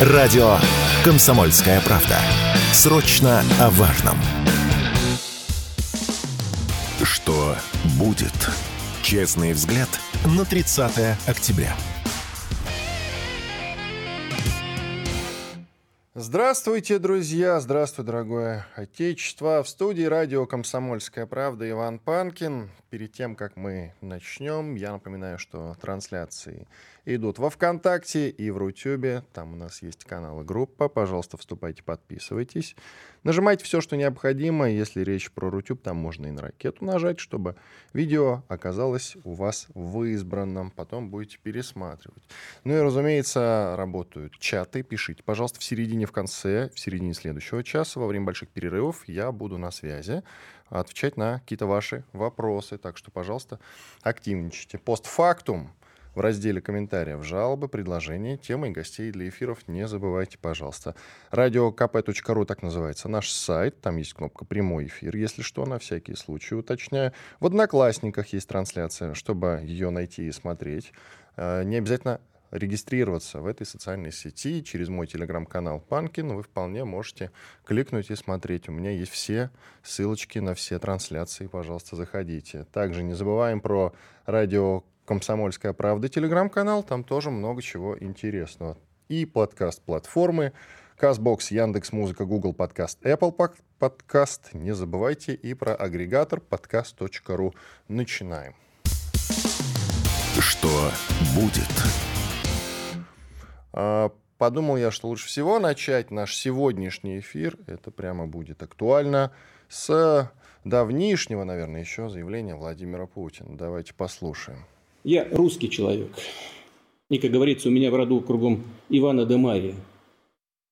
Радио «Комсомольская правда». Срочно о важном. Что будет? Честный взгляд на 30 октября. Здравствуйте, друзья! Здравствуй, дорогое Отечество! В студии радио «Комсомольская правда» Иван Панкин. Перед тем, как мы начнем, я напоминаю, что трансляции идут во ВКонтакте и в Рутюбе. Там у нас есть канал и группа. Пожалуйста, вступайте, подписывайтесь. Нажимайте все, что необходимо. Если речь про Рутюб, там можно и на ракету нажать, чтобы видео оказалось у вас в избранном. Потом будете пересматривать. Ну и, разумеется, работают чаты. Пишите, пожалуйста, в середине, в конце, в середине следующего часа, во время больших перерывов я буду на связи отвечать на какие-то ваши вопросы. Так что, пожалуйста, активничайте. Постфактум в разделе комментариев жалобы, предложения, темы и гостей для эфиров не забывайте, пожалуйста. Радиокп.ру так называется наш сайт. Там есть кнопка «Прямой эфир», если что, на всякий случай уточняю. В «Одноклассниках» есть трансляция, чтобы ее найти и смотреть. Э, не обязательно регистрироваться в этой социальной сети через мой телеграм-канал Панкин, вы вполне можете кликнуть и смотреть. У меня есть все ссылочки на все трансляции, пожалуйста, заходите. Также не забываем про радио «Комсомольская правда» телеграм-канал, там тоже много чего интересного. И подкаст-платформы, Казбокс, Яндекс Музыка, Google Подкаст, Apple Подкаст. Не забывайте и про агрегатор подкаст.ру. Начинаем. Что будет? А, подумал я, что лучше всего начать наш сегодняшний эфир, это прямо будет актуально, с давнишнего, наверное, еще заявления Владимира Путина. Давайте послушаем. Я русский человек. И, как говорится, у меня в роду кругом Ивана де Мария.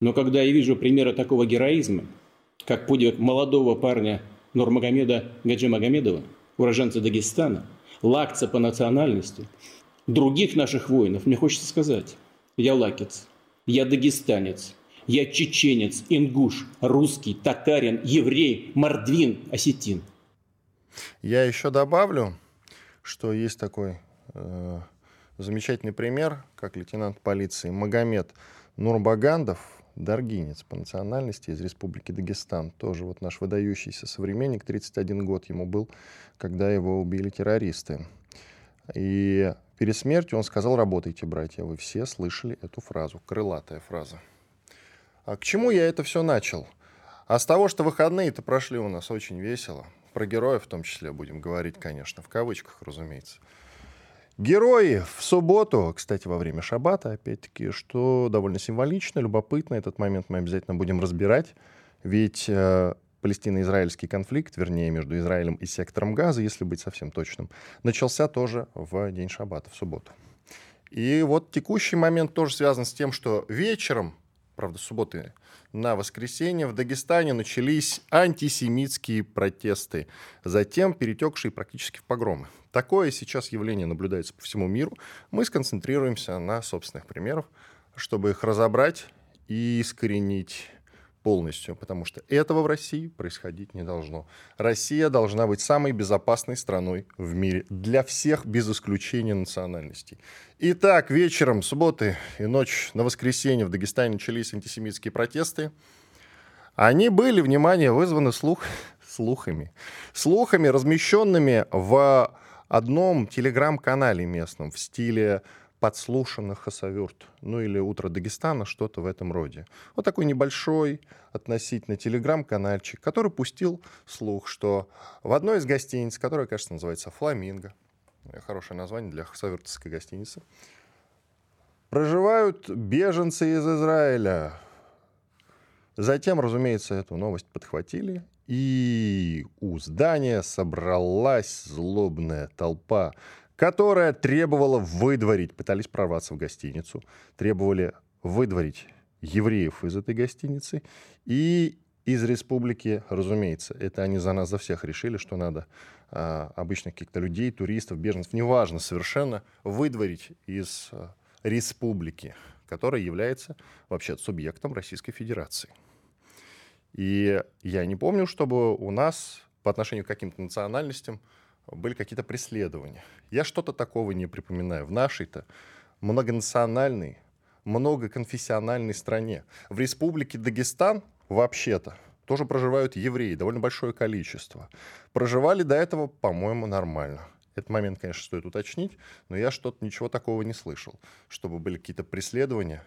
Но когда я вижу примеры такого героизма, как подвиг молодого парня Нурмагомеда Гаджи Магомедова, уроженца Дагестана, лакца по национальности, других наших воинов, мне хочется сказать, я лакец, я дагестанец, я чеченец, ингуш, русский, татарин, еврей, мордвин, осетин. Я еще добавлю, что есть такой э, замечательный пример, как лейтенант полиции Магомед Нурбагандов, даргинец по национальности из Республики Дагестан. Тоже вот наш выдающийся современник, 31 год ему был, когда его убили террористы. И Перед смертью он сказал, работайте, братья. Вы все слышали эту фразу, крылатая фраза. А к чему я это все начал? А с того, что выходные-то прошли у нас очень весело. Про героев в том числе будем говорить, конечно, в кавычках, разумеется. Герои в субботу, кстати, во время шаббата, опять-таки, что довольно символично, любопытно, этот момент мы обязательно будем разбирать, ведь э, палестино-израильский конфликт, вернее, между Израилем и сектором Газа, если быть совсем точным, начался тоже в день шаббата, в субботу. И вот текущий момент тоже связан с тем, что вечером, правда, субботы на воскресенье в Дагестане начались антисемитские протесты, затем перетекшие практически в погромы. Такое сейчас явление наблюдается по всему миру. Мы сконцентрируемся на собственных примерах, чтобы их разобрать и искоренить полностью, потому что этого в России происходить не должно. Россия должна быть самой безопасной страной в мире для всех без исключения национальностей. Итак, вечером субботы и ночь на воскресенье в Дагестане начались антисемитские протесты. Они были, внимание, вызваны слух, слухами. Слухами, размещенными в одном телеграм-канале местном в стиле подслушанных хасавюрт, ну или «Утро Дагестана», что-то в этом роде. Вот такой небольшой относительно телеграм-канальчик, который пустил слух, что в одной из гостиниц, которая, кажется, называется «Фламинго», хорошее название для хасавюртовской гостиницы, проживают беженцы из Израиля. Затем, разумеется, эту новость подхватили, и у здания собралась злобная толпа которая требовала выдворить, пытались прорваться в гостиницу, требовали выдворить евреев из этой гостиницы и из республики, разумеется. Это они за нас, за всех решили, что надо а, обычных каких-то людей, туристов, беженцев, неважно совершенно, выдворить из а, республики, которая является вообще субъектом Российской Федерации. И я не помню, чтобы у нас по отношению к каким-то национальностям были какие-то преследования. Я что-то такого не припоминаю. В нашей-то многонациональной, многоконфессиональной стране. В республике Дагестан вообще-то тоже проживают евреи, довольно большое количество. Проживали до этого, по-моему, нормально. Этот момент, конечно, стоит уточнить, но я что-то ничего такого не слышал, чтобы были какие-то преследования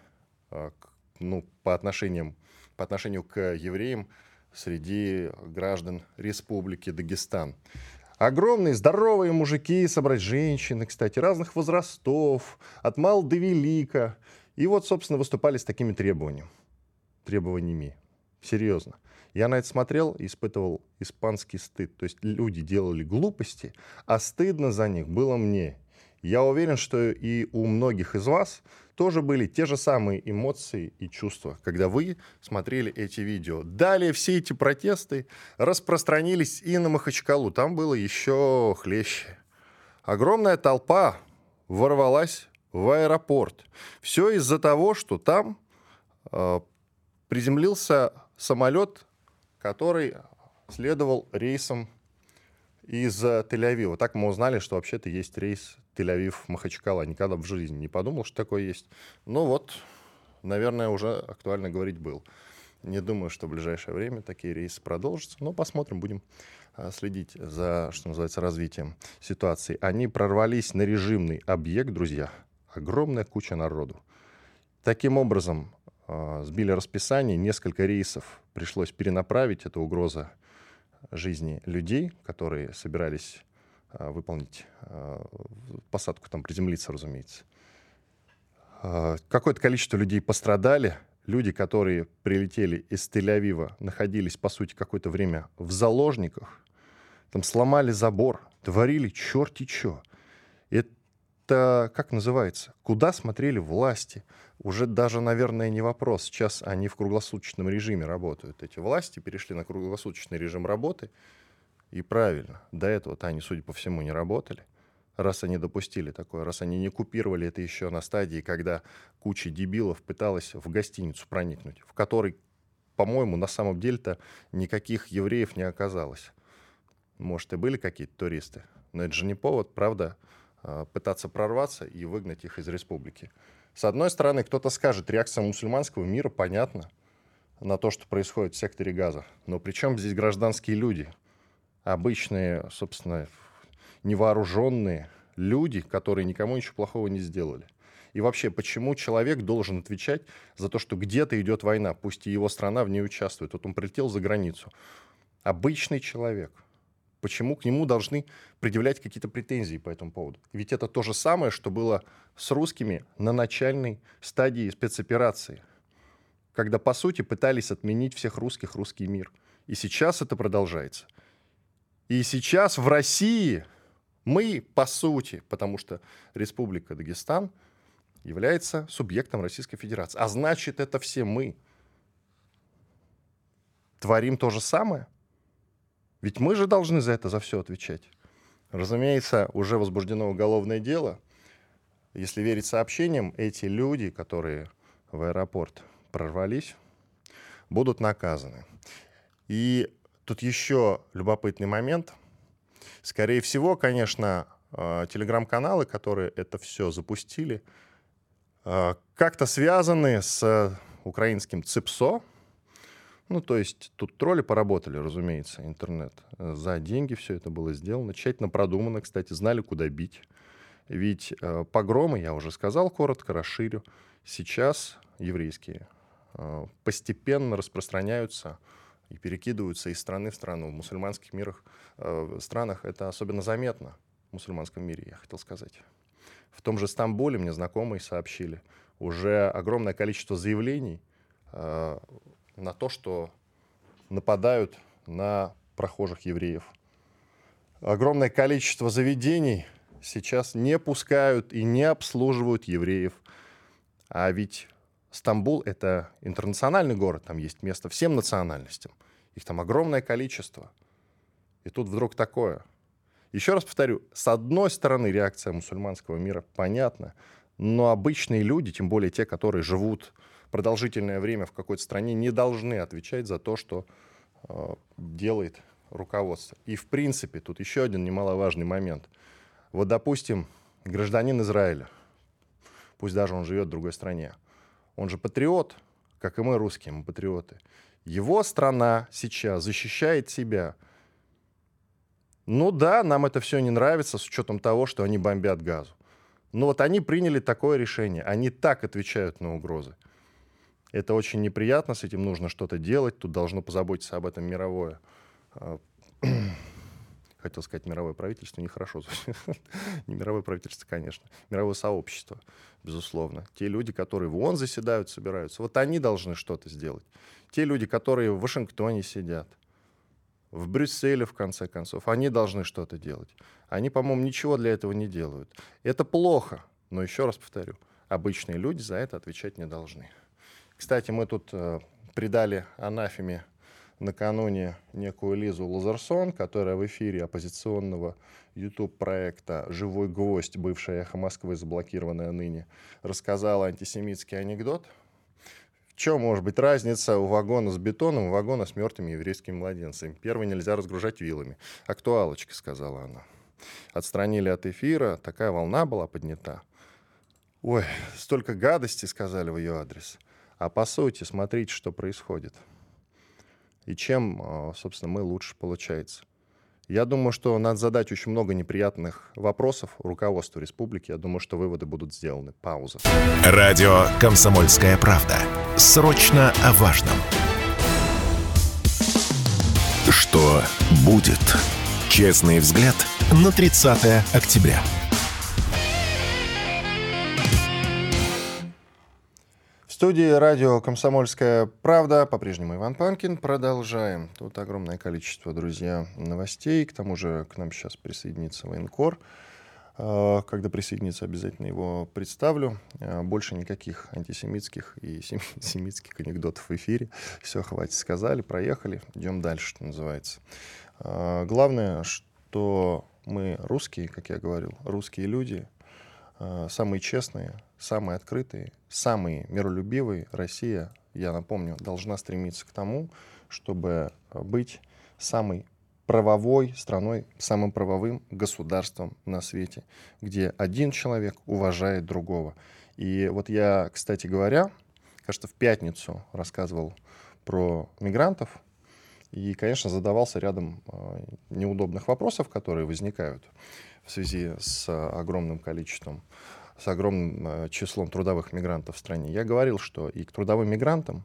а, ну, по, отношениям, по отношению к евреям среди граждан Республики Дагестан. Огромные здоровые мужики, собрать женщины, кстати, разных возрастов, от мал до велика. И вот, собственно, выступали с такими требованиями. Требованиями. Серьезно. Я на это смотрел и испытывал испанский стыд. То есть люди делали глупости, а стыдно за них было мне. Я уверен, что и у многих из вас тоже были те же самые эмоции и чувства, когда вы смотрели эти видео. Далее все эти протесты распространились и на Махачкалу. Там было еще хлеще. Огромная толпа ворвалась в аэропорт. Все из-за того, что там э, приземлился самолет, который следовал рейсом из Тель-Авива. Так мы узнали, что вообще-то есть рейс Тель-Авив-Махачкала. Никогда в жизни не подумал, что такое есть. Ну вот, наверное, уже актуально говорить был. Не думаю, что в ближайшее время такие рейсы продолжатся, но посмотрим, будем а, следить за, что называется, развитием ситуации. Они прорвались на режимный объект, друзья. Огромная куча народу. Таким образом, а, сбили расписание, несколько рейсов пришлось перенаправить. Это угроза жизни людей, которые собирались выполнить а, посадку, там приземлиться, разумеется. А, какое-то количество людей пострадали. Люди, которые прилетели из Тель-Авива, находились, по сути, какое-то время в заложниках. Там сломали забор, творили черти что. Это, как называется, куда смотрели власти? Уже даже, наверное, не вопрос. Сейчас они в круглосуточном режиме работают. Эти власти перешли на круглосуточный режим работы. И правильно. До этого-то они, судя по всему, не работали. Раз они допустили такое, раз они не купировали это еще на стадии, когда куча дебилов пыталась в гостиницу проникнуть, в которой, по-моему, на самом деле-то никаких евреев не оказалось. Может, и были какие-то туристы, но это же не повод, правда, а, пытаться прорваться и выгнать их из республики. С одной стороны, кто-то скажет, реакция мусульманского мира понятна на то, что происходит в секторе газа. Но при чем здесь гражданские люди? Обычные, собственно, невооруженные люди, которые никому ничего плохого не сделали. И вообще, почему человек должен отвечать за то, что где-то идет война, пусть и его страна в ней участвует. Вот он прилетел за границу. Обычный человек. Почему к нему должны предъявлять какие-то претензии по этому поводу? Ведь это то же самое, что было с русскими на начальной стадии спецоперации, когда, по сути, пытались отменить всех русских, русский мир. И сейчас это продолжается. И сейчас в России мы, по сути, потому что Республика Дагестан является субъектом Российской Федерации. А значит, это все мы. Творим то же самое. Ведь мы же должны за это, за все отвечать. Разумеется, уже возбуждено уголовное дело. Если верить сообщениям, эти люди, которые в аэропорт прорвались, будут наказаны. И Тут еще любопытный момент. Скорее всего, конечно, э, телеграм-каналы, которые это все запустили, э, как-то связаны с украинским ЦИПСО. Ну, то есть тут тролли поработали, разумеется, интернет. За деньги все это было сделано. Тщательно продумано, кстати, знали, куда бить. Ведь э, погромы, я уже сказал коротко, расширю, сейчас еврейские постепенно распространяются и перекидываются из страны в страну. В мусульманских мирах, э, странах это особенно заметно, в мусульманском мире, я хотел сказать. В том же Стамбуле мне знакомые сообщили уже огромное количество заявлений э, на то, что нападают на прохожих евреев. Огромное количество заведений сейчас не пускают и не обслуживают евреев. А ведь Стамбул — это интернациональный город, там есть место всем национальностям. Их там огромное количество. И тут вдруг такое. Еще раз повторю, с одной стороны реакция мусульманского мира понятна, но обычные люди, тем более те, которые живут продолжительное время в какой-то стране, не должны отвечать за то, что э, делает руководство. И в принципе, тут еще один немаловажный момент. Вот, допустим, гражданин Израиля, пусть даже он живет в другой стране, Он же патриот, как и мы, русские, мы патриоты. Его страна сейчас защищает себя. Ну да, нам это все не нравится с учетом того, что они бомбят газу. Но вот они приняли такое решение. Они так отвечают на угрозы. Это очень неприятно, с этим нужно что-то делать. Тут должно позаботиться об этом мировое а, хотел сказать мировое правительство, нехорошо. Не мировое правительство, конечно. Мировое сообщество, безусловно. Те люди, которые в ООН заседают, собираются, вот они должны что-то сделать. Те люди, которые в Вашингтоне сидят, в Брюсселе, в конце концов, они должны что-то делать. Они, по-моему, ничего для этого не делают. Это плохо, но еще раз повторю, обычные люди за это отвечать не должны. Кстати, мы тут э, придали анафеме накануне некую Лизу Лазарсон, которая в эфире оппозиционного YouTube-проекта «Живой гвоздь», бывшая «Эхо Москвы», заблокированная ныне, рассказала антисемитский анекдот. В чем может быть разница у вагона с бетоном и вагона с мертвыми еврейскими младенцами? Первый нельзя разгружать вилами. Актуалочка, сказала она. Отстранили от эфира, такая волна была поднята. Ой, столько гадости сказали в ее адрес. А по сути, смотрите, что происходит и чем, а, собственно, мы лучше получается. Я думаю, что надо задать очень много неприятных вопросов руководству республики. Я думаю, что выводы будут сделаны. Пауза. Радио «Комсомольская правда». Срочно о важном. Что будет? Честный взгляд на 30 октября. Студии радио «Комсомольская правда». По-прежнему Иван Панкин. Продолжаем. Тут огромное количество, друзья, новостей. К тому же к нам сейчас присоединится военкор. А, когда присоединится, обязательно его представлю. А, больше никаких антисемитских и семитских анекдотов в эфире. Все, хватит, сказали, проехали. Идем дальше, что называется. А, главное, что мы русские, как я говорил, русские люди, самые честные, самые открытые, самые миролюбивые, Россия, я напомню, должна стремиться к тому, чтобы быть самой правовой страной, самым правовым государством на свете, где один человек уважает другого. И вот я, кстати говоря, кажется, в пятницу рассказывал про мигрантов, и, конечно, задавался рядом э, неудобных вопросов, которые возникают в связи с огромным количеством с огромным э, числом трудовых мигрантов в стране. Я говорил, что и к трудовым мигрантам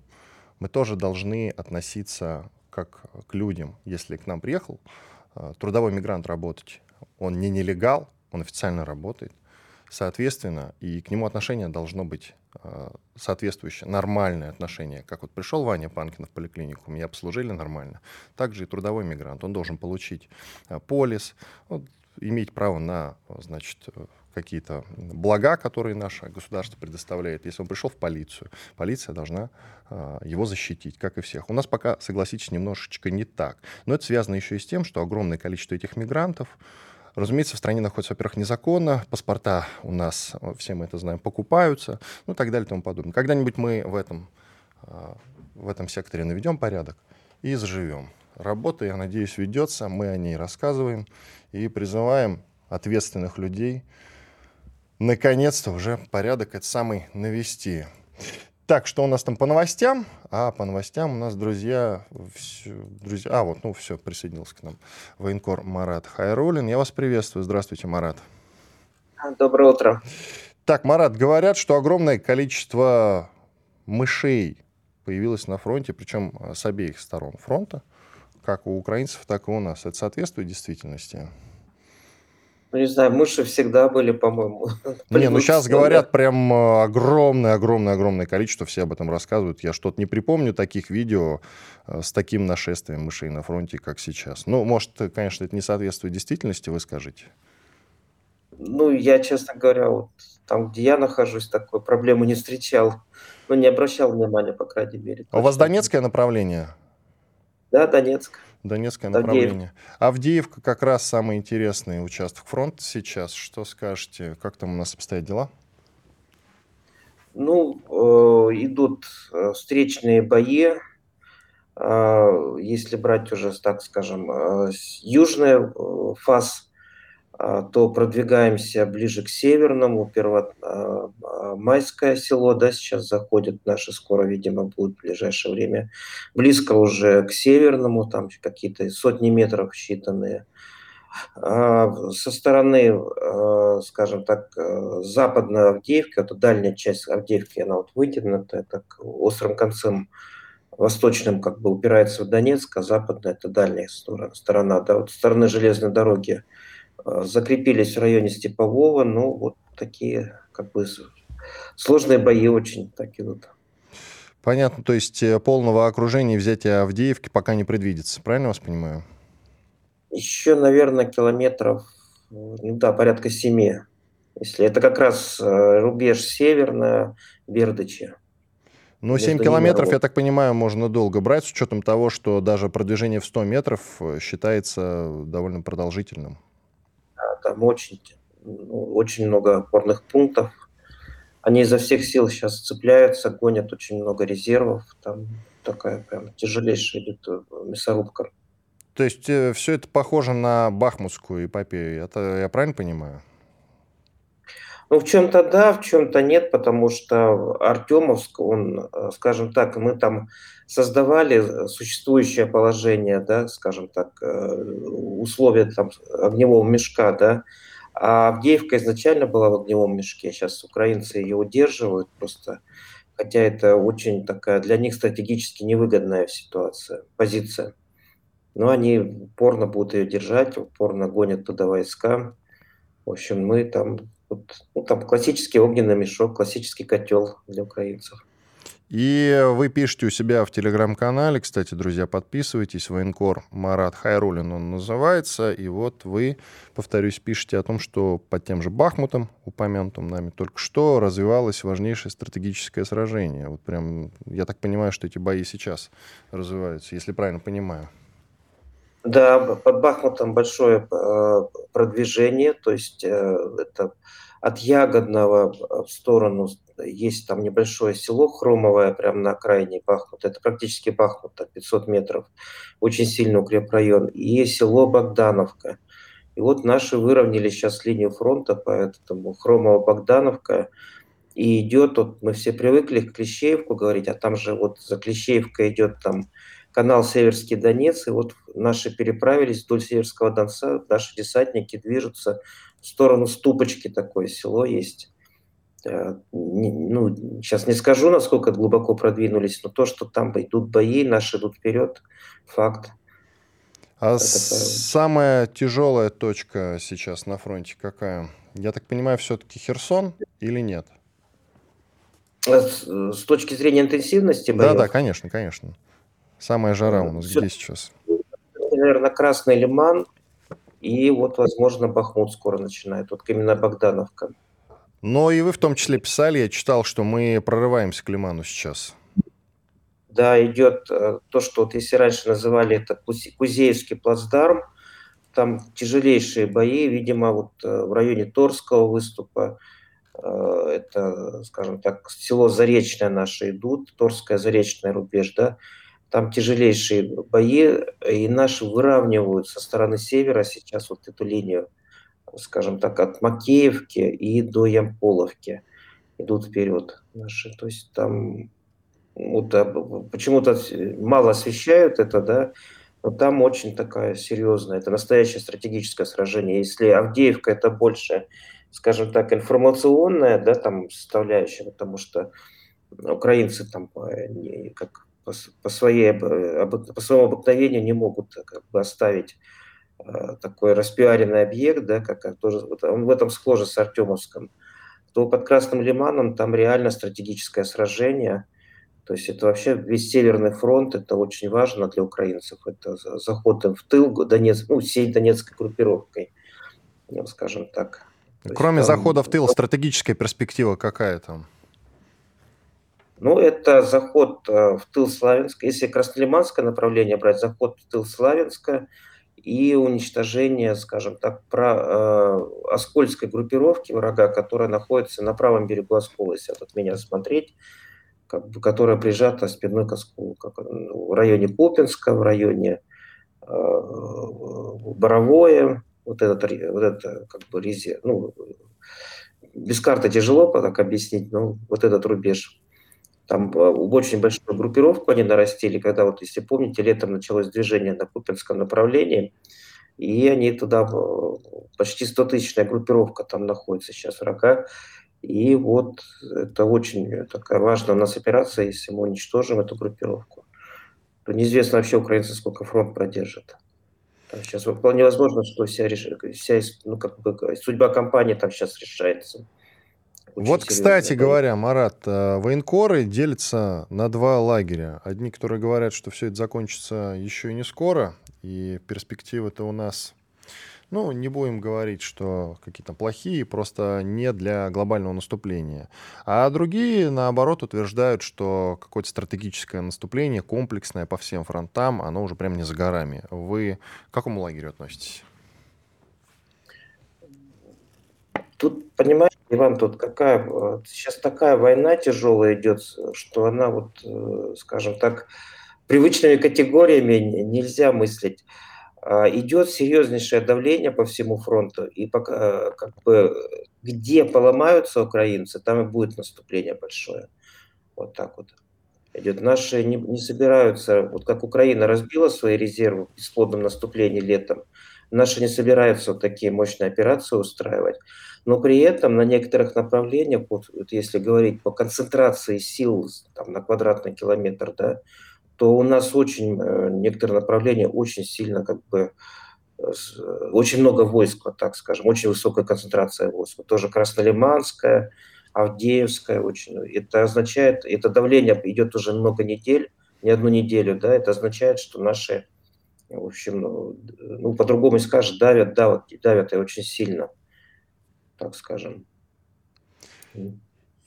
мы тоже должны относиться как к людям. Если к нам приехал э, трудовой мигрант работать, он не нелегал, он официально работает. Соответственно, и к нему отношение должно быть э, соответствующее, нормальное отношение. Как вот пришел Ваня Панкин в поликлинику, меня обслужили нормально. Также и трудовой мигрант. Он должен получить полис, вот, иметь право на, значит, какие-то блага, которые наше государство предоставляет. Если он пришел в полицию, полиция должна э, его защитить, как и всех. У нас пока, согласитесь, немножечко не так. Но это связано еще и с тем, что огромное количество этих мигрантов, разумеется, в стране находится, во-первых, незаконно, паспорта у нас, все мы это знаем, покупаются, ну и так далее и тому подобное. Когда-нибудь мы в этом, э, в этом секторе наведем порядок и заживем. Работа, я надеюсь, ведется, мы о ней рассказываем и призываем ответственных людей наконец-то уже порядок этот самый навести. Так, что у нас там по новостям? А по новостям у нас, друзья, все, друзья, а вот, ну все, присоединился к нам военкор Марат Хайрулин. Я вас приветствую. Здравствуйте, Марат. Доброе утро. Так, Марат, говорят, что огромное количество мышей появилось на фронте, причем с обеих сторон фронта, как у украинцев, так и у нас. Это соответствует действительности? Ну, не знаю, мыши всегда были, по-моему. Не, ну сейчас говорят прям огромное-огромное-огромное количество, все об этом рассказывают. Я что-то не припомню таких видео э, с таким нашествием мышей на фронте, как сейчас. Ну, может, конечно, это не соответствует действительности, вы скажите. Ну, я, честно говоря, вот там, где я нахожусь, такой проблемы не встречал. Ну, не обращал внимания, по крайней мере. А у вас донецкое направление? Да, Донецк. Донецкое направление. Авдеевка как раз самый интересный участок фронта сейчас. Что скажете? Как там у нас обстоят дела? Ну, э, идут э, встречные бои. Э, если брать уже, так скажем, э, южный э, фаз, то продвигаемся ближе к северному, Первомайское село, да, сейчас заходит наши, скоро, видимо, будет в ближайшее время. Близко уже к северному, там какие-то сотни метров считанные. Со стороны, скажем так, западной Авдеевки, это дальняя часть Авдеевки, она вот вытянута, так острым концом восточным как бы упирается в Донецк, а западная это дальняя сторона, сторона да, вот стороны железной дороги Э, закрепились в районе Степового, ну, вот такие, как бы, сложные бои очень так идут. Понятно, то есть э, полного окружения и взятия Авдеевки пока не предвидится, правильно вас понимаю? Еще, наверное, километров, ну да, порядка семи. Если это как раз э, рубеж северная Бердычи. Ну, 7 километров, я так понимаю, можно долго брать, с учетом того, что даже продвижение в 100 метров считается довольно продолжительным там очень, ну, очень много опорных пунктов. Они изо всех сил сейчас цепляются, гонят очень много резервов. Там такая прям тяжелейшая идет э, мясорубка. То есть э, все это похоже на бахмутскую эпопею, это я правильно понимаю? Ну, в чем-то да, в чем-то нет, потому что Артемовск, он, э, скажем так, мы там создавали существующее положение, да, скажем так, э, условия там огневого мешка, да, а Авдеевка изначально была в огневом мешке, сейчас украинцы ее удерживают просто, хотя это очень такая для них стратегически невыгодная ситуация, позиция. Но они упорно будут ее держать, упорно гонят туда войска. В общем, мы там, вот, ну, там классический огненный мешок, классический котел для украинцев. И вы пишете у себя в телеграм-канале, кстати, друзья, подписывайтесь, военкор Марат Хайрулин он называется, и вот вы, повторюсь, пишете о том, что под тем же Бахмутом, упомянутым нами только что, развивалось важнейшее стратегическое сражение. Вот прям, я так понимаю, что эти бои сейчас развиваются, если правильно понимаю. Да, под Бахмутом большое э, продвижение, то есть э, это от Ягодного в сторону есть там небольшое село Хромовое, прямо на окраине Бахмута. Это практически Бахмут, 500 метров. Очень сильный укрепрайон. И село Богдановка. И вот наши выровняли сейчас линию фронта, поэтому Хромово-Богдановка. И идет, вот мы все привыкли к Клещеевку говорить, а там же вот за Клещеевкой идет там канал Северский Донец, и вот наши переправились вдоль Северского Донца, наши десантники движутся в сторону Ступочки, такое село есть. Э, ну, сейчас не скажу, насколько глубоко продвинулись, но то, что там идут бои, наши идут вперед, факт. А Это самая тяжелая точка сейчас на фронте какая? Я так понимаю, все-таки Херсон или нет? Э, с, с точки зрения интенсивности боев? Да, да, конечно, конечно. Самая жара у нас Все, где сейчас? Наверное, Красный Лиман и вот, возможно, Бахмут скоро начинает. Вот именно Богдановка. Но и вы в том числе писали, я читал, что мы прорываемся к Лиману сейчас. Да, идет э, то, что вот если раньше называли это Кузеевский плацдарм, там тяжелейшие бои, видимо, вот э, в районе Торского выступа, э, это, скажем так, село Заречное наше идут, Торское Заречное рубеж, да, там тяжелейшие бои, и наши выравнивают со стороны севера сейчас вот эту линию, скажем так, от Макеевки и до Ямполовки идут вперед наши. То есть там вот, почему-то мало освещают это, да, но там очень такая серьезная, это настоящее стратегическое сражение. Если Авдеевка это больше, скажем так, информационная, да, там составляющая, потому что украинцы там как по, по, своей, по своему обыкновению не могут э, как бы оставить э, такой распиаренный объект, да, как тоже, он в этом схоже с Артемовском, то под Красным Лиманом там реально стратегическое сражение, то есть это вообще весь Северный фронт, это очень важно для украинцев, это заход в тыл Донецк, ну, всей Донецкой группировкой, скажем так. Кроме есть, там... захода в тыл, стратегическая перспектива какая там? Ну, это заход э, в тыл Славянска. Если Краснолиманское направление брать, заход в тыл Славянска и уничтожение, скажем так, про, э, Оскольской группировки врага, которая находится на правом берегу Оскола, если от меня смотреть, как бы, которая прижата спиной к Осколу, как, ну, в районе Купинска, в районе э, Боровое, вот этот, вот это как бы резерв, ну, без карты тяжело так объяснить, но вот этот рубеж. Там а, очень большую группировку они нарастили, когда вот, если помните, летом началось движение на Купинском направлении, и они туда, почти 100-тысячная группировка там находится сейчас врага, и вот это очень такая важная у нас операция, если мы уничтожим эту группировку, то неизвестно вообще украинцы сколько фронт продержит. Там сейчас вполне возможно, что вся, вся ну, как бы, судьба компании там сейчас решается. Очень вот, кстати говоря, Марат, э, военкоры делятся на два лагеря. Одни, которые говорят, что все это закончится еще и не скоро, и перспективы-то у нас ну, не будем говорить, что какие-то плохие, просто не для глобального наступления. А другие, наоборот, утверждают, что какое-то стратегическое наступление, комплексное по всем фронтам, оно уже прям не за горами. Вы к какому лагерю относитесь? Тут, понимаешь, Иван, тут какая сейчас такая война тяжелая идет, что она вот, э, скажем так, привычными категориями нельзя мыслить. А, идет серьезнейшее давление по всему фронту, и пока, э, как бы, где поломаются украинцы, там и будет наступление большое. Вот так вот идет. Наши не, не собираются, вот как Украина разбила свои резервы в бесплодном наступлении летом, наши не собираются вот такие мощные операции устраивать. Но при этом на некоторых направлениях, вот, вот если говорить по концентрации сил там, на квадратный километр, да, то у нас очень э, некоторые направления очень сильно как бы э, очень много войск, вот так скажем, очень высокая концентрация войск. Тоже Краснолиманская, Авдеевская очень. Это означает, это давление идет уже много недель, не одну неделю, да, это означает, что наши, в общем, ну, по-другому скажешь, давят, давят, давят и очень сильно, так скажем.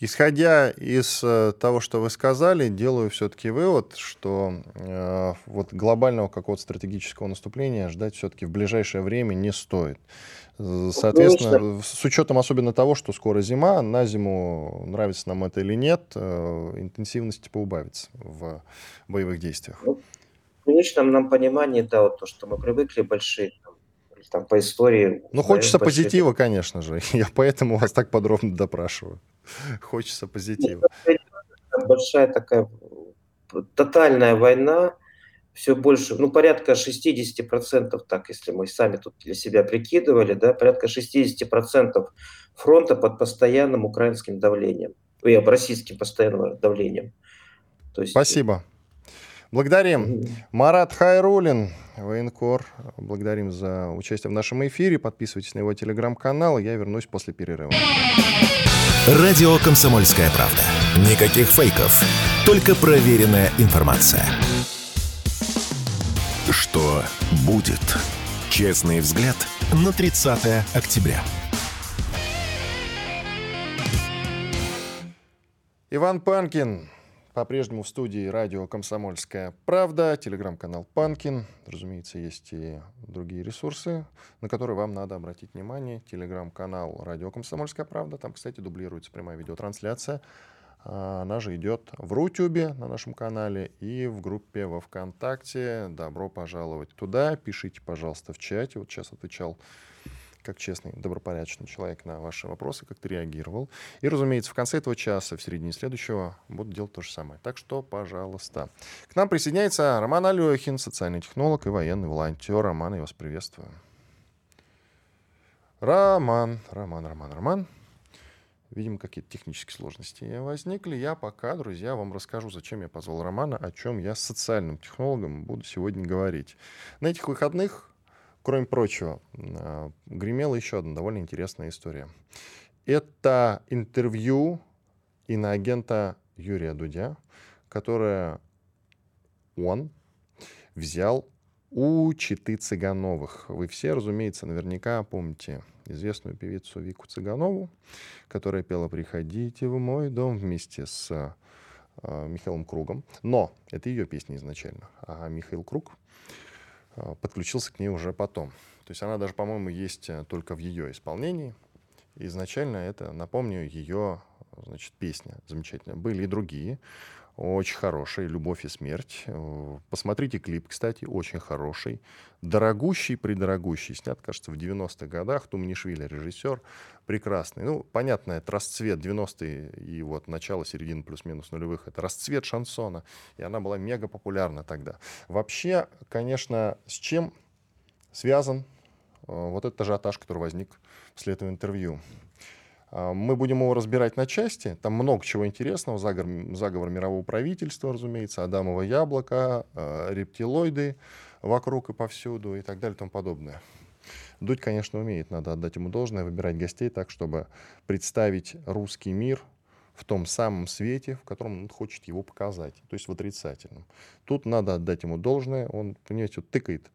Исходя из э, того, что вы сказали, делаю все-таки вывод, что э, вот глобального какого-то стратегического наступления ждать все-таки в ближайшее время не стоит. Соответственно, ну, с учетом особенно того, что скоро зима, на зиму, нравится нам это или нет, э, интенсивность поубавится в боевых действиях. Ну, в личном нам понимании, да, вот то, что мы привыкли большие там по истории. Ну, хочется большие... позитива, конечно же. Я поэтому вас так подробно допрашиваю. Хочется позитива. Большая такая тотальная война, все больше, ну, порядка 60%, так, если мы сами тут для себя прикидывали, да, порядка 60% фронта под постоянным украинским давлением, и российским постоянным давлением. То есть, Спасибо. Благодарим. Марат Хайрулин, военкор. Благодарим за участие в нашем эфире. Подписывайтесь на его телеграм-канал. Я вернусь после перерыва. Радио «Комсомольская правда». Никаких фейков. Только проверенная информация. Что будет? Честный взгляд на 30 октября. Иван Панкин, по-прежнему в студии радио «Комсомольская правда», телеграм-канал «Панкин». Разумеется, есть и другие ресурсы, на которые вам надо обратить внимание. Телеграм-канал «Радио Комсомольская правда». Там, кстати, дублируется прямая видеотрансляция. А, она же идет в Рутюбе на нашем канале и в группе во ВКонтакте. Добро пожаловать туда. Пишите, пожалуйста, в чате. Вот сейчас отвечал как честный, добропорядочный человек на ваши вопросы, как ты реагировал. И, разумеется, в конце этого часа, в середине следующего, буду делать то же самое. Так что, пожалуйста. К нам присоединяется Роман Алехин, социальный технолог и военный волонтер. Роман, я вас приветствую. Роман, Роман, Роман, Роман. Видимо, какие-то технические сложности возникли. Я пока, друзья, вам расскажу, зачем я позвал Романа, о чем я с социальным технологом буду сегодня говорить. На этих выходных Кроме прочего, а, гремела еще одна довольно интересная история. Это интервью иноагента Юрия Дудя, которое он взял у Читы Цыгановых. Вы все, разумеется, наверняка помните известную певицу Вику Цыганову, которая пела «Приходите в мой дом» вместе с э, Михаилом Кругом. Но это ее песня изначально. А Михаил Круг подключился к ней уже потом. То есть она даже, по-моему, есть э, только в ее исполнении. Изначально это, напомню, ее значит, песня замечательная. Были и другие. Очень хороший. «Любовь и смерть». Э, посмотрите клип, кстати, очень хороший. Дорогущий, придорогущий. Снят, кажется, в 90-х годах. Туманишвили режиссер. Прекрасный. Ну, понятно, это расцвет 90-е и вот начало, середины плюс-минус нулевых. Это расцвет шансона. И она была мега популярна тогда. Вообще, конечно, с чем связан э, вот этот ажиотаж, который возник вслед этого интервью. А, мы будем его разбирать на части. Там много чего интересного. Заговор, заговор мирового правительства, разумеется, Адамово яблоко, а, рептилоиды вокруг и повсюду и так далее и тому подобное. Дудь, конечно, умеет, надо отдать ему должное, выбирать гостей так, чтобы представить русский мир в том самом свете, в котором он хочет его показать, то есть в отрицательном. Тут надо отдать ему должное, он, понимаете, вот тыкает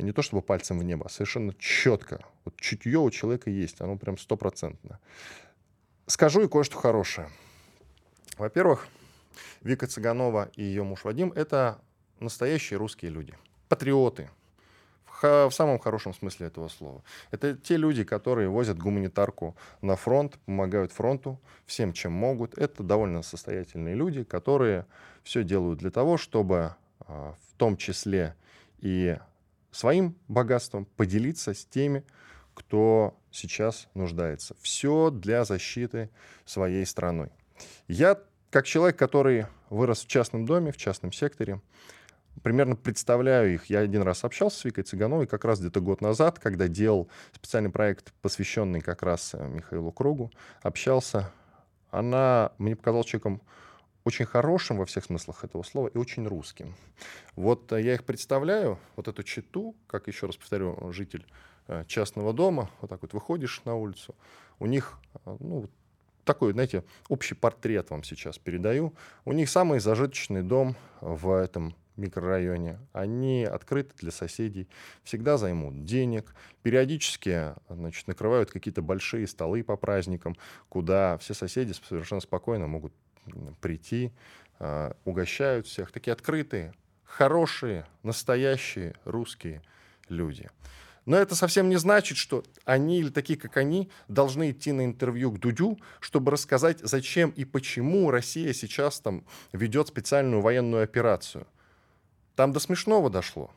не то чтобы пальцем в небо, а совершенно четко. Вот чутье у человека есть, оно прям стопроцентно. Скажу и кое-что хорошее. Во-первых, Вика Цыганова и ее муж Вадим — это настоящие русские люди, патриоты, в, самом хорошем смысле этого слова. Это те люди, которые возят гуманитарку на фронт, помогают фронту всем, чем могут. Это довольно состоятельные люди, которые все делают для того, чтобы а, в том числе и своим богатством поделиться с теми, кто сейчас нуждается. Все для защиты своей страной. Я, как человек, который вырос в частном доме, в частном секторе, примерно представляю их. Я один раз общался с Викой Цыгановой как раз где-то год назад, когда делал специальный проект, посвященный как раз э, Михаилу Кругу. Общался. Она мне показалась человеком очень хорошим во всех смыслах этого слова и очень русским. Вот э, я их представляю, вот эту читу, как еще раз повторю, житель э, частного дома, вот так вот выходишь на улицу, у них, э, ну, такой, знаете, общий портрет вам сейчас передаю. У них самый зажиточный дом в этом микрорайоне. Они открыты для соседей, всегда займут денег, периодически значит, накрывают какие-то большие столы по праздникам, куда все соседи совершенно спокойно могут прийти, а, угощают всех. Такие открытые, хорошие, настоящие русские люди. Но это совсем не значит, что они или такие, как они, должны идти на интервью к Дудю, чтобы рассказать, зачем и почему Россия сейчас там ведет специальную военную операцию. Там до смешного дошло.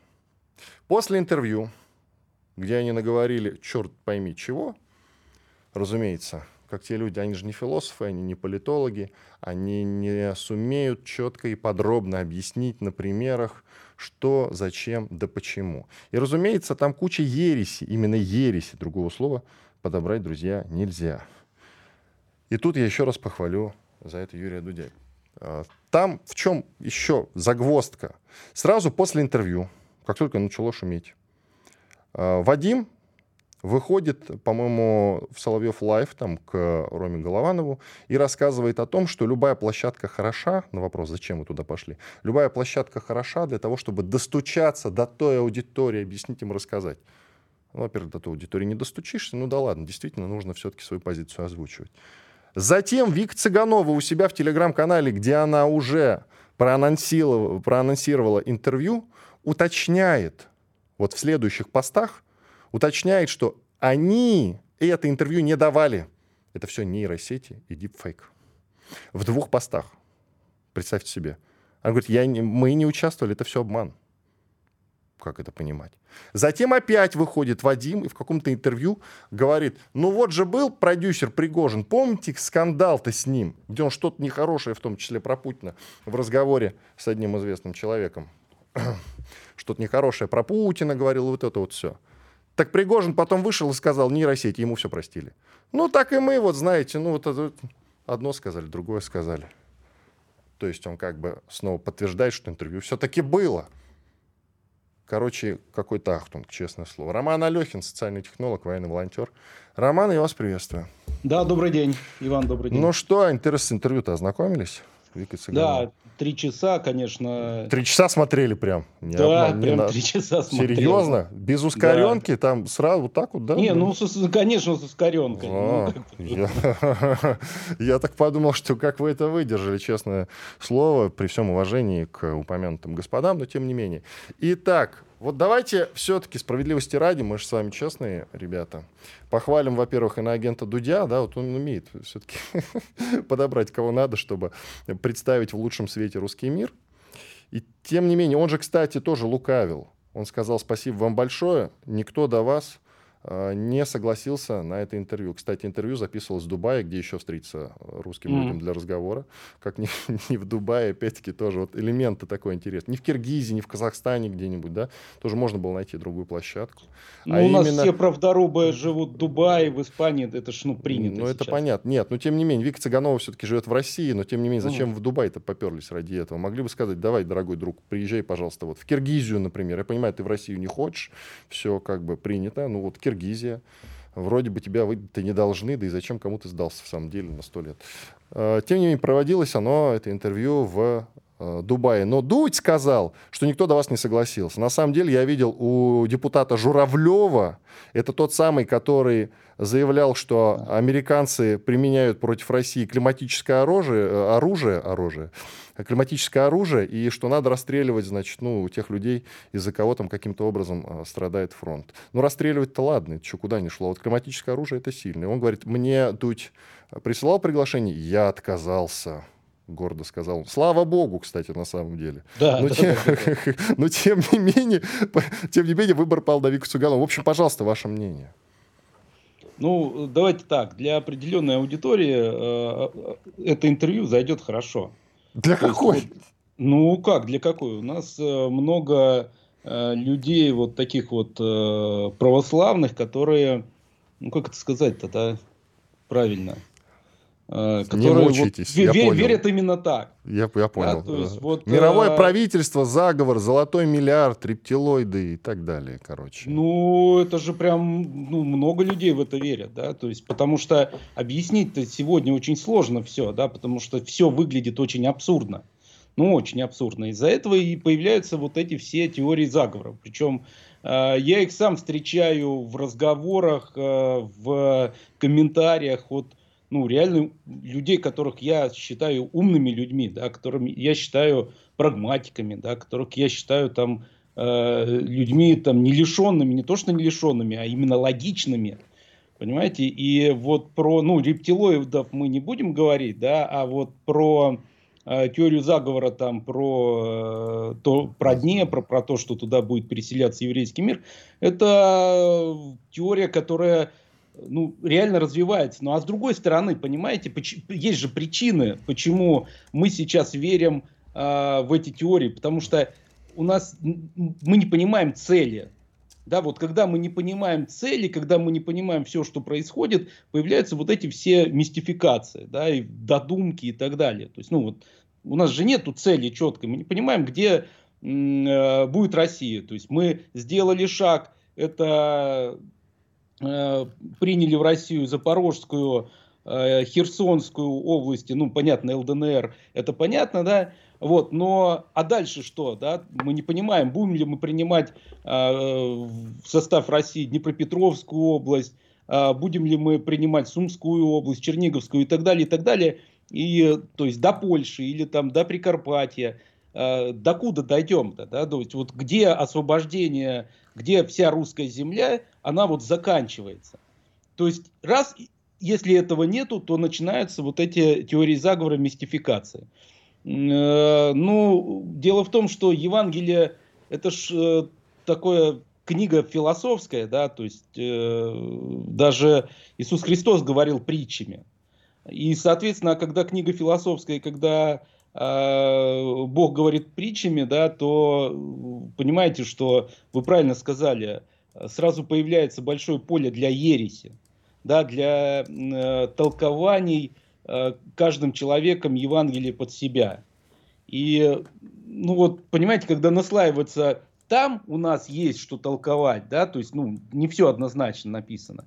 После интервью, где они наговорили, черт пойми чего, разумеется, как те люди, они же не философы, они не политологи, они не сумеют четко и подробно объяснить на примерах, что, зачем, да почему. И, разумеется, там куча ереси, именно ереси, другого слова подобрать, друзья, нельзя. И тут я еще раз похвалю за это Юрия Дудя. А, там в чем еще загвоздка? Сразу после интервью, как только начало шуметь, а, Вадим выходит, по-моему, в Соловьев Live там, к Роме Голованову и рассказывает о том, что любая площадка хороша, на вопрос, зачем вы туда пошли, любая площадка хороша для того, чтобы достучаться до той аудитории, объяснить им, рассказать. Ну, во-первых, до той аудитории не достучишься, ну да ладно, действительно нужно все-таки свою позицию озвучивать. Затем Вик Цыганова у себя в телеграм-канале, где она уже проанонсировала, проанонсировала интервью, уточняет вот в следующих постах, уточняет, что они это интервью не давали. Это все нейросети и дипфейк. В двух постах. Представьте себе. Она говорит, я не, мы не участвовали, это все обман. Как это понимать? Затем опять выходит Вадим и в каком-то интервью говорит, ну вот же был продюсер Пригожин, помните скандал-то с ним, где он что-то нехорошее, в том числе про Путина, в разговоре с одним известным человеком. что-то нехорошее про Путина говорил, вот это вот все. Так Пригожин потом вышел и сказал, нейросети, ему все простили. Ну, так и мы, вот знаете, ну, вот это, одно сказали, другое сказали. То есть он как бы снова подтверждает, что интервью все-таки было. Короче, какой-то ахтунг, честное слово. Роман Алехин, социальный технолог, военный волонтер. Роман, я вас приветствую. Да, добрый день. Иван, добрый день. Ну что, интерес с интервью-то ознакомились? Вика Цыганова. Да, три часа, конечно. Три часа смотрели прям? Не да, одна, прям три часа смотрели. Серьезно? Без ускоренки? Да. Там сразу вот так вот, да? Не, ну, с, конечно, с ускоренкой. А, ну, я, я так подумал, что как вы это выдержали, честное слово, при всем уважении к упомянутым господам, но тем не менее. Итак, Вот давайте все-таки справедливости ради, мы же с вами честные ребята, похвалим, во-первых, иноагента Дудя, да, вот он умеет все-таки подобрать кого надо, чтобы представить в лучшем свете русский мир. И тем не менее, он же, кстати, тоже лукавил. Он сказал спасибо вам большое, никто до вас не согласился на это интервью. Кстати, интервью записывалось в Дубае, где еще встретиться русским mm-hmm. людям для разговора. Как не, не в Дубае, опять-таки, тоже вот элементы такой интересный. Не в Киргизии, не в Казахстане где-нибудь, да, тоже можно было найти другую площадку. Ну, а у нас именно... все правдорубы живут в Дубае, в Испании, это ж, ну, принято Ну, это понятно. Нет, но тем не менее, Вика Цыганова все-таки живет в России, но тем не менее, зачем mm-hmm. в Дубай-то поперлись ради этого? Могли бы сказать, давай, дорогой друг, приезжай, пожалуйста, вот в Киргизию, например. Я понимаю, ты в Россию не хочешь, все как бы принято, ну вот Киргизия Киргизия. Вроде бы тебя выдать не должны, да и зачем кому ты сдался в самом деле на сто лет. А, тем не менее, проводилось оно, это интервью, в а, Дубае. Но Дудь сказал, что никто до вас не согласился. На самом деле я видел у депутата Журавлева, это тот самый, который заявлял, что американцы применяют против России климатическое оружие, оружие, оружие климатическое оружие, и что надо расстреливать, значит, ну, тех людей, из-за кого там каким-то образом э, страдает фронт. Ну, расстреливать-то ладно, это что, куда ни шло. Вот климатическое оружие — это сильно. он говорит, мне Дудь присылал приглашение, я отказался гордо сказал. Слава богу, кстати, на самом деле. Да, но, да, тем, да, да. но тем не менее, тем не менее, выбор пал на Вику Цуганову. В общем, пожалуйста, ваше мнение. Ну, давайте так. Для определенной аудитории э, э это интервью зайдет хорошо. Для То какой? Есть, ну как, для какой? У нас э, много э, людей вот таких вот э, православных, которые, ну как это сказать-то, да, правильно, которые не мучитесь, вот, я вер, понял. верят именно так. Я, я понял. Да, то есть, вот, Мировое а... правительство, заговор, золотой миллиард, рептилоиды и так далее, короче. Ну, это же прям, ну, много людей в это верят, да, то есть, потому что объяснить-то сегодня очень сложно все, да, потому что все выглядит очень абсурдно. Ну, очень абсурдно. Из-за этого и появляются вот эти все теории заговоров. Причем э, я их сам встречаю в разговорах, э, в комментариях от ну, реально людей, которых я считаю умными людьми, да, которыми я считаю прагматиками, да, которых я считаю там э, людьми там не лишенными, не то что не лишенными, а именно логичными, понимаете? И вот про, ну, рептилоидов мы не будем говорить, да, а вот про э, теорию заговора там про э, то про Днепр, про то, что туда будет переселяться еврейский мир, это теория, которая ну, реально развивается. Ну а с другой стороны, понимаете, есть же причины, почему мы сейчас верим э, в эти теории, потому что у нас мы не понимаем цели. Да, вот когда мы не понимаем цели, когда мы не понимаем все, что происходит, появляются вот эти все мистификации, да, и додумки и так далее. То есть, ну вот, у нас же нету цели четкой, мы не понимаем, где э, будет Россия. То есть мы сделали шаг, это приняли в Россию Запорожскую, э, Херсонскую области, ну, понятно, ЛДНР, это понятно, да, вот, но, а дальше что, да, мы не понимаем, будем ли мы принимать э, в состав России Днепропетровскую область, э, будем ли мы принимать Сумскую область, Черниговскую и так далее, и так далее, и, то есть, до Польши или там до Прикарпатья, э, докуда дойдем-то, да, то есть, вот где освобождение где вся русская земля, она вот заканчивается. То есть раз, если этого нету, то начинаются вот эти теории заговора, мистификации. Э, ну, дело в том, что Евангелие это ж э, такое книга философская, да, то есть э, даже Иисус Христос говорил притчами. И, соответственно, когда книга философская, когда Бог говорит притчами, да, то понимаете, что вы правильно сказали, сразу появляется большое поле для ереси, да, для э, толкований э, каждым человеком Евангелия под себя. И, ну вот, понимаете, когда наслаивается там у нас есть что толковать, да, то есть, ну, не все однозначно написано.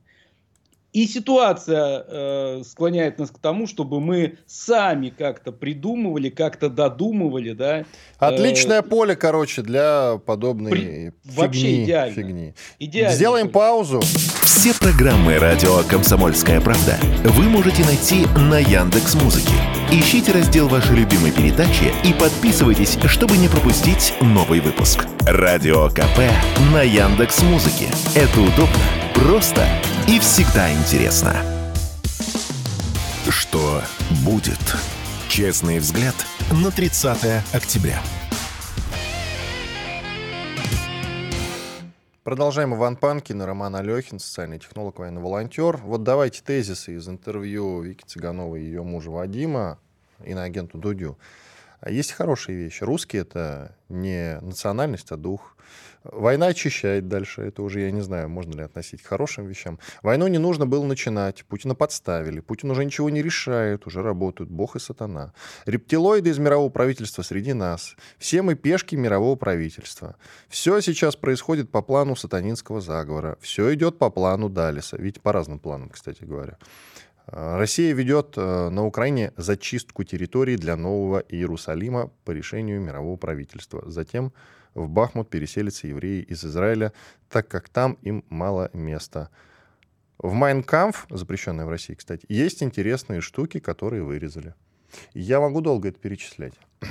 И ситуация э, склоняет нас к тому, чтобы мы сами как-то придумывали, как-то додумывали, да. Отличное э, поле, короче, для подобной при... фигни. Вообще идеально. фигни. идеально. Сделаем паузу. Все программы радио Комсомольская правда вы можете найти на Яндекс Музыке. ищите раздел вашей любимой передачи и подписывайтесь, чтобы не пропустить новый выпуск. Радио КП на Яндекс Музыке. Это удобно, просто и всегда интересно. Что будет? Честный взгляд на 30 октября. Продолжаем Иван Панкин и Роман Алехин, социальный технолог, военный волонтер. Вот давайте тезисы из интервью Вики Цыгановой и ее мужа Вадима иноагенту Дудю. Есть хорошие вещи. Русский — это не национальность, а дух. Война очищает дальше. Это уже, я не знаю, можно ли относить к хорошим вещам. Войну не нужно было начинать. Путина подставили. Путин уже ничего не решает. Уже работают Бог и сатана. Рептилоиды из мирового правительства среди нас. Все мы пешки мирового правительства. Все сейчас происходит по плану сатанинского заговора. Все идет по плану Далиса. Ведь по разным планам, кстати говоря. Россия ведет э, на Украине зачистку территорий для нового Иерусалима по решению мирового правительства. Затем в Бахмут переселятся евреи из Израиля, так как там им мало места. В Майнкамф, запрещенной в России, кстати, есть интересные штуки, которые вырезали. Я могу долго это перечислять.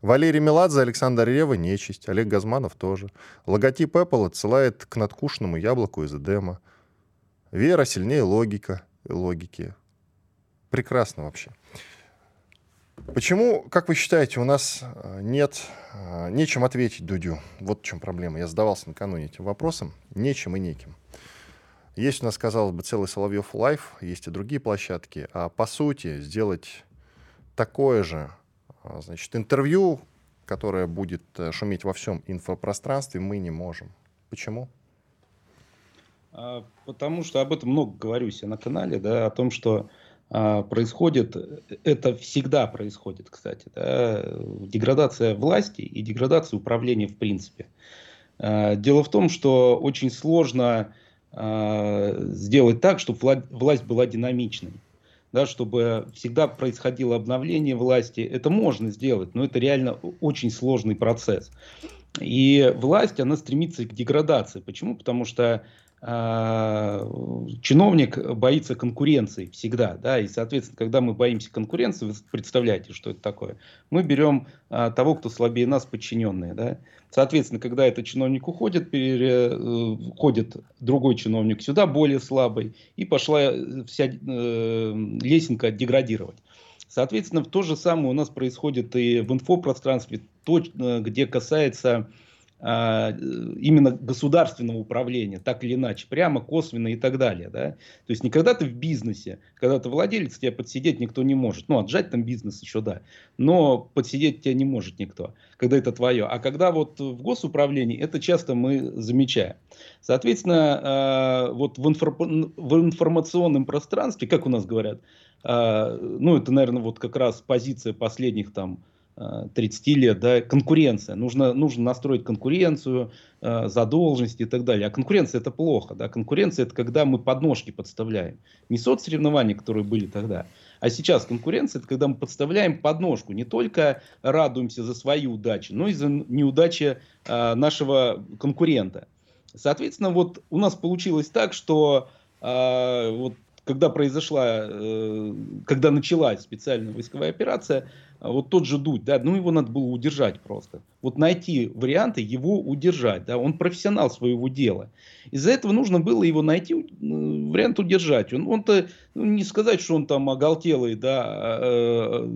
Валерий Меладзе, Александр Рева, нечисть, Олег Газманов тоже. Логотип Apple отсылает к надкушенному яблоку из Эдема. Вера сильнее логика, логики. Прекрасно вообще. Почему, как вы считаете, у нас э, нет, э, нечем ответить Дудю? Вот в чем проблема. Я задавался накануне этим вопросом. Нечем и неким. Есть у нас, казалось бы, целый Соловьев Live, есть и другие площадки. А по сути сделать такое же э, значит, интервью, которое будет шуметь во всем инфопространстве, мы не можем. Почему? А, потому что об этом много говорю я на канале, да, о том, что происходит, это всегда происходит, кстати, да, деградация власти и деградация управления в принципе. А, дело в том, что очень сложно а, сделать так, чтобы власть была динамичной. Да, чтобы всегда происходило обновление власти, это можно сделать, но это реально очень сложный процесс. И власть, она стремится к деградации. Почему? Потому что а, чиновник боится конкуренции всегда, да, и, соответственно, когда мы боимся конкуренции, вы представляете, что это такое, мы берем а, того, кто слабее нас, подчиненные, да, соответственно, когда этот чиновник уходит, переходит э, другой чиновник сюда, более слабый, и пошла э, вся э, лесенка деградировать. Соответственно, то же самое у нас происходит и в инфопространстве, то, э, где касается а, именно государственного управления, так или иначе, прямо, косвенно и так далее. Да? То есть не когда ты в бизнесе, когда ты владелец, тебя подсидеть никто не может. Ну, отжать там бизнес еще, да. Но подсидеть тебя не может никто, когда это твое. А когда вот в госуправлении, это часто мы замечаем. Соответственно, а, вот в, инфор... в информационном пространстве, как у нас говорят, а, ну, это, наверное, вот как раз позиция последних там 30 лет, да, конкуренция. Нужно, нужно настроить конкуренцию, э, задолженности и так далее. А конкуренция это плохо. Да? Конкуренция это когда мы подножки подставляем. Не соцсоревнования, которые были тогда, а сейчас конкуренция это когда мы подставляем подножку. Не только радуемся за свои удачи, но и за неудачи э, нашего конкурента. Соответственно, вот у нас получилось так, что э, вот когда произошла, э, когда началась специальная войсковая операция, а вот тот же Дудь, да, ну его надо было удержать просто. Вот найти варианты его удержать, да, он профессионал своего дела. Из-за этого нужно было его найти, вариант удержать. Он, он-то, ну, не сказать, что он там оголтелый, да, э,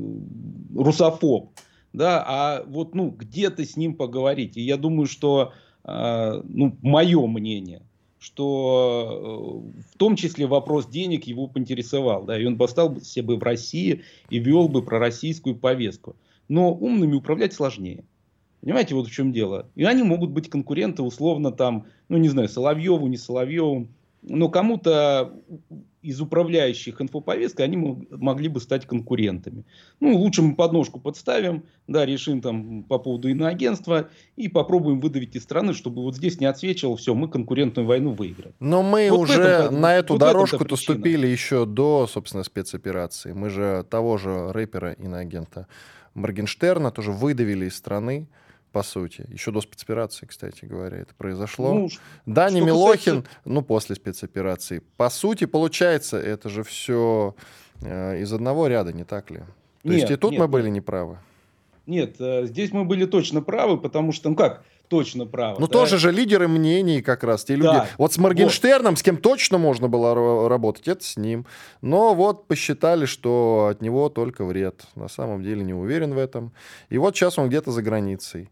русофоб, да, а вот, ну, где-то с ним поговорить. И я думаю, что, э, ну, мое мнение – что э, в том числе вопрос денег его поинтересовал, да, и он бы остался себе в России и вел бы пророссийскую повестку. Но умными управлять сложнее. Понимаете, вот в чем дело. И они могут быть конкуренты, условно, там, ну, не знаю, Соловьеву, не Соловьеву, но кому-то из управляющих инфоповесткой они могли бы стать конкурентами. Ну, лучше мы подножку подставим, да, решим там по поводу иноагентства и попробуем выдавить из страны, чтобы вот здесь не отсвечивал, все, мы конкурентную войну выиграли. Но мы вот уже этом, на эту вот дорожку-то ступили еще до, собственно, спецоперации. Мы же того же рэпера иноагента Моргенштерна тоже выдавили из страны по сути. Еще до спецоперации, кстати говоря, это произошло. Ну, Даня Милохин, касается... ну, после спецоперации. По сути, получается, это же все э, из одного ряда, не так ли? То нет, есть и тут нет, мы были неправы. Нет, э, здесь мы были точно правы, потому что, ну как, точно правы. Ну да? тоже же лидеры мнений как раз, те люди. Да. Вот с Моргенштерном, вот. с кем точно можно было работать, это с ним. Но вот посчитали, что от него только вред. На самом деле не уверен в этом. И вот сейчас он где-то за границей.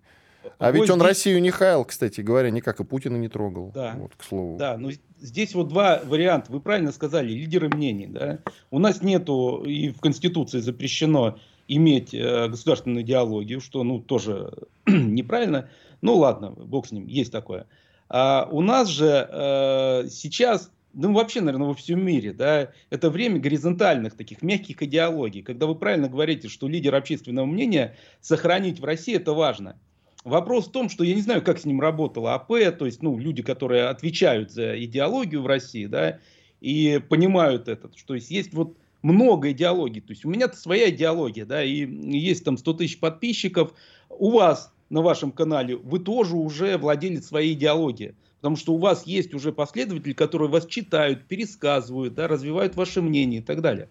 А ведь он здесь... Россию не хаял, кстати говоря, никак и Путина не трогал. Да. Вот, к слову. Да, но здесь вот два варианта. Вы правильно сказали, лидеры мнений. Да? У нас нету, и в Конституции запрещено иметь э, государственную идеологию, что ну тоже неправильно. Ну ладно, бог с ним, есть такое. А у нас же э, сейчас, ну вообще, наверное, во всем мире, да, это время горизонтальных таких мягких идеологий, когда вы правильно говорите, что лидер общественного мнения сохранить в России это важно. Вопрос в том, что я не знаю, как с ним работала АП, то есть, ну, люди, которые отвечают за идеологию в России, да, и понимают это, что есть, есть вот много идеологий. То есть у меня-то своя идеология, да, и есть там 100 тысяч подписчиков. У вас на вашем канале вы тоже уже владелец своей идеологии. Потому что у вас есть уже последователи, которые вас читают, пересказывают, да, развивают ваше мнение и так далее.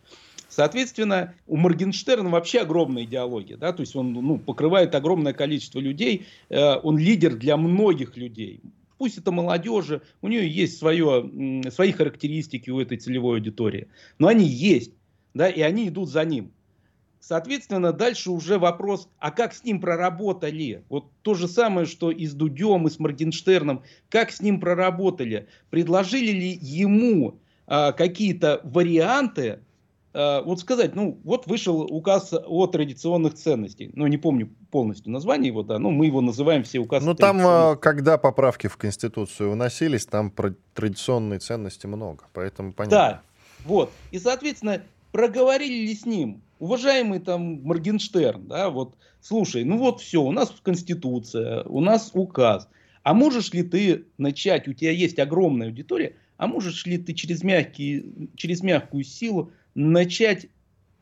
Соответственно, у Моргенштерна вообще огромная идеология, да, то есть он ну, покрывает огромное количество людей, э, он лидер для многих людей пусть это молодежи, у нее есть свое, свои характеристики у этой целевой аудитории, но они есть да, и они идут за ним. Соответственно, дальше уже вопрос, а как с ним проработали? Вот то же самое, что и с Дудем, и с Моргенштерном. Как с ним проработали? Предложили ли ему а, какие-то варианты? А, вот сказать, ну, вот вышел указ о традиционных ценностей. Ну, не помню полностью название его, да, но мы его называем все указы. Ну, там, а, когда поправки в Конституцию вносились, там про традиционные ценности много, поэтому понятно. Да, вот. И, соответственно, проговорили ли с ним, уважаемый там Моргенштерн, да, вот, слушай, ну вот все, у нас Конституция, у нас указ, а можешь ли ты начать, у тебя есть огромная аудитория, а можешь ли ты через, мягкие, через мягкую силу начать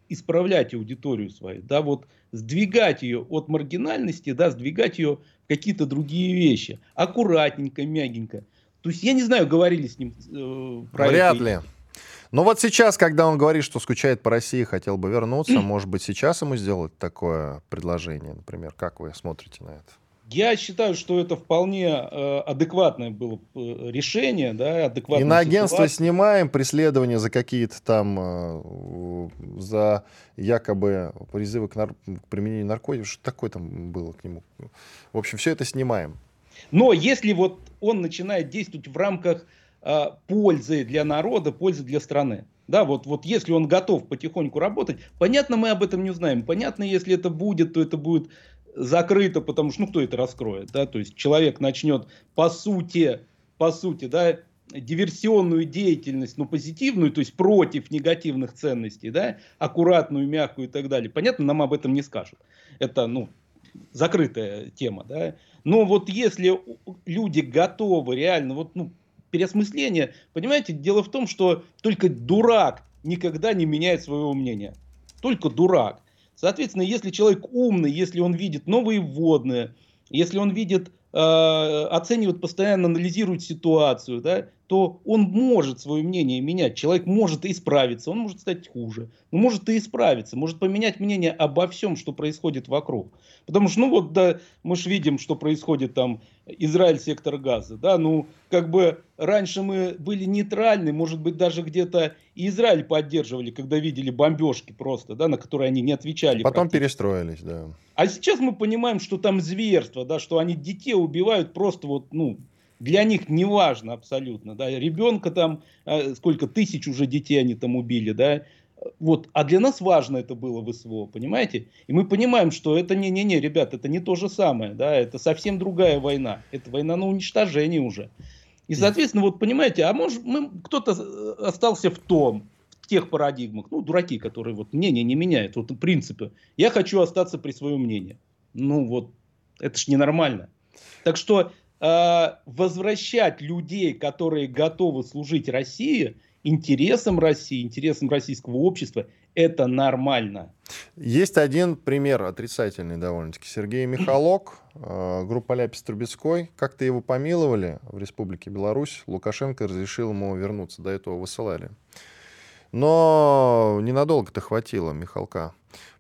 исправлять аудиторию свою, да, вот сдвигать ее от маргинальности, да, сдвигать ее в какие-то другие вещи, аккуратненько, мягенько. То есть я не знаю, говорили с ним э, про Вряд это. ли. Но вот сейчас, когда он говорит, что скучает по России, хотел бы вернуться, может быть, сейчас ему сделать такое предложение, например. Как вы смотрите на это? Я считаю, что это вполне э, адекватное было э, решение, да, адекватное. И на агентство снимаем преследование за какие-то там, э, за якобы призывы к, нар- к применению наркотиков, что такое там было к нему. В общем, все это снимаем. Но если вот он начинает действовать в рамках Э, пользы для народа, пользы для страны. Да, вот, вот если он готов потихоньку работать, понятно, мы об этом не узнаем. Понятно, если это будет, то это будет закрыто, потому что, ну, кто это раскроет, да, то есть человек начнет, по сути, по сути, да, диверсионную деятельность, ну, позитивную, то есть против негативных ценностей, да, аккуратную, мягкую и так далее. Понятно, нам об этом не скажут. Это, ну, закрытая тема, да. Но вот если люди готовы реально, вот, ну, переосмысление. Понимаете, дело в том, что только дурак никогда не меняет своего мнения. Только дурак. Соответственно, если человек умный, если он видит новые вводные, если он видит, э, оценивает постоянно, анализирует ситуацию, да, то он может свое мнение менять. Человек может исправиться, он может стать хуже, но может и исправиться, может поменять мнение обо всем, что происходит вокруг. Потому что, ну вот, да, мы же видим, что происходит там Израиль, сектор газа, да, ну, как бы раньше мы были нейтральны, может быть, даже где-то и Израиль поддерживали, когда видели бомбежки просто, да, на которые они не отвечали. Потом перестроились, да. А сейчас мы понимаем, что там зверство, да, что они детей убивают просто вот, ну, для них не важно абсолютно, да, ребенка там, а, сколько тысяч уже детей они там убили, да, вот, а для нас важно это было в СВО, понимаете? И мы понимаем, что это не-не-не, ребят, это не то же самое, да, это совсем другая война, это война на уничтожение уже. И, соответственно, вот понимаете, а может, мы, кто-то э, остался в том, в тех парадигмах, ну, дураки, которые вот мнение не меняют, вот принципы. Я хочу остаться при своем мнении. Ну, вот, это ж ненормально. Так что э, возвращать людей, которые готовы служить России, интересам России, интересам российского общества, это нормально. Есть один пример отрицательный довольно-таки. Сергей Михалок, э, группа Ляпис Трубецкой. Как-то его помиловали в Республике Беларусь. Лукашенко разрешил ему вернуться. До этого высылали. Но ненадолго-то хватило Михалка.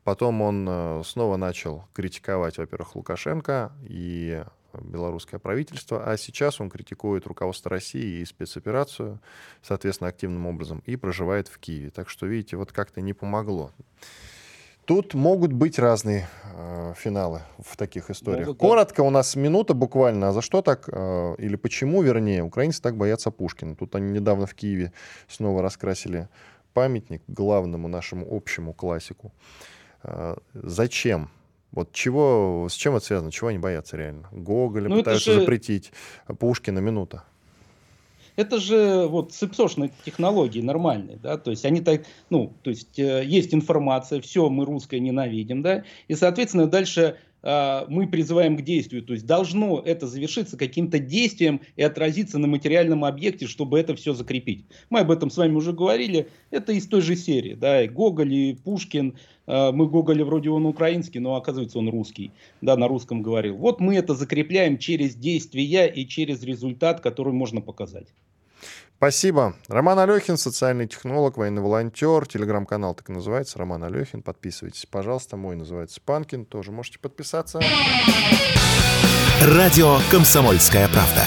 Потом он э, снова начал критиковать, во-первых, Лукашенко и белорусское правительство, а сейчас он критикует руководство России и спецоперацию, соответственно, активным образом, и проживает в Киеве. Так что, видите, вот как-то не помогло. Тут могут быть разные э, финалы в таких историях. Могут, Коротко, у нас минута буквально. А за что так, э, или почему, вернее, украинцы так боятся Пушкина? Тут они недавно в Киеве снова раскрасили памятник главному нашему общему классику. Э, зачем? Вот чего, с чем это связано? Чего они боятся реально? Гоголя ну, пытаются же... запретить, Пушкина минута. Это же вот сепсошные технологии нормальные, да, то есть они так, ну, то есть э, есть информация, все, мы русское ненавидим, да, и, соответственно, дальше мы призываем к действию, то есть должно это завершиться каким-то действием и отразиться на материальном объекте, чтобы это все закрепить. Мы об этом с вами уже говорили, это из той же серии, да, и Гоголь, и Пушкин, э, мы Гоголя вроде он украинский, но оказывается он русский, да, на русском говорил. Вот мы это закрепляем через действия и через результат, который можно показать. Спасибо. Роман Алехин, социальный технолог, военный волонтер. Телеграм-канал так и называется. Роман Алехин. Подписывайтесь, пожалуйста. Мой называется Панкин. Тоже можете подписаться. Радио «Комсомольская правда».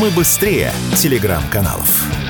Мы быстрее телеграм-каналов.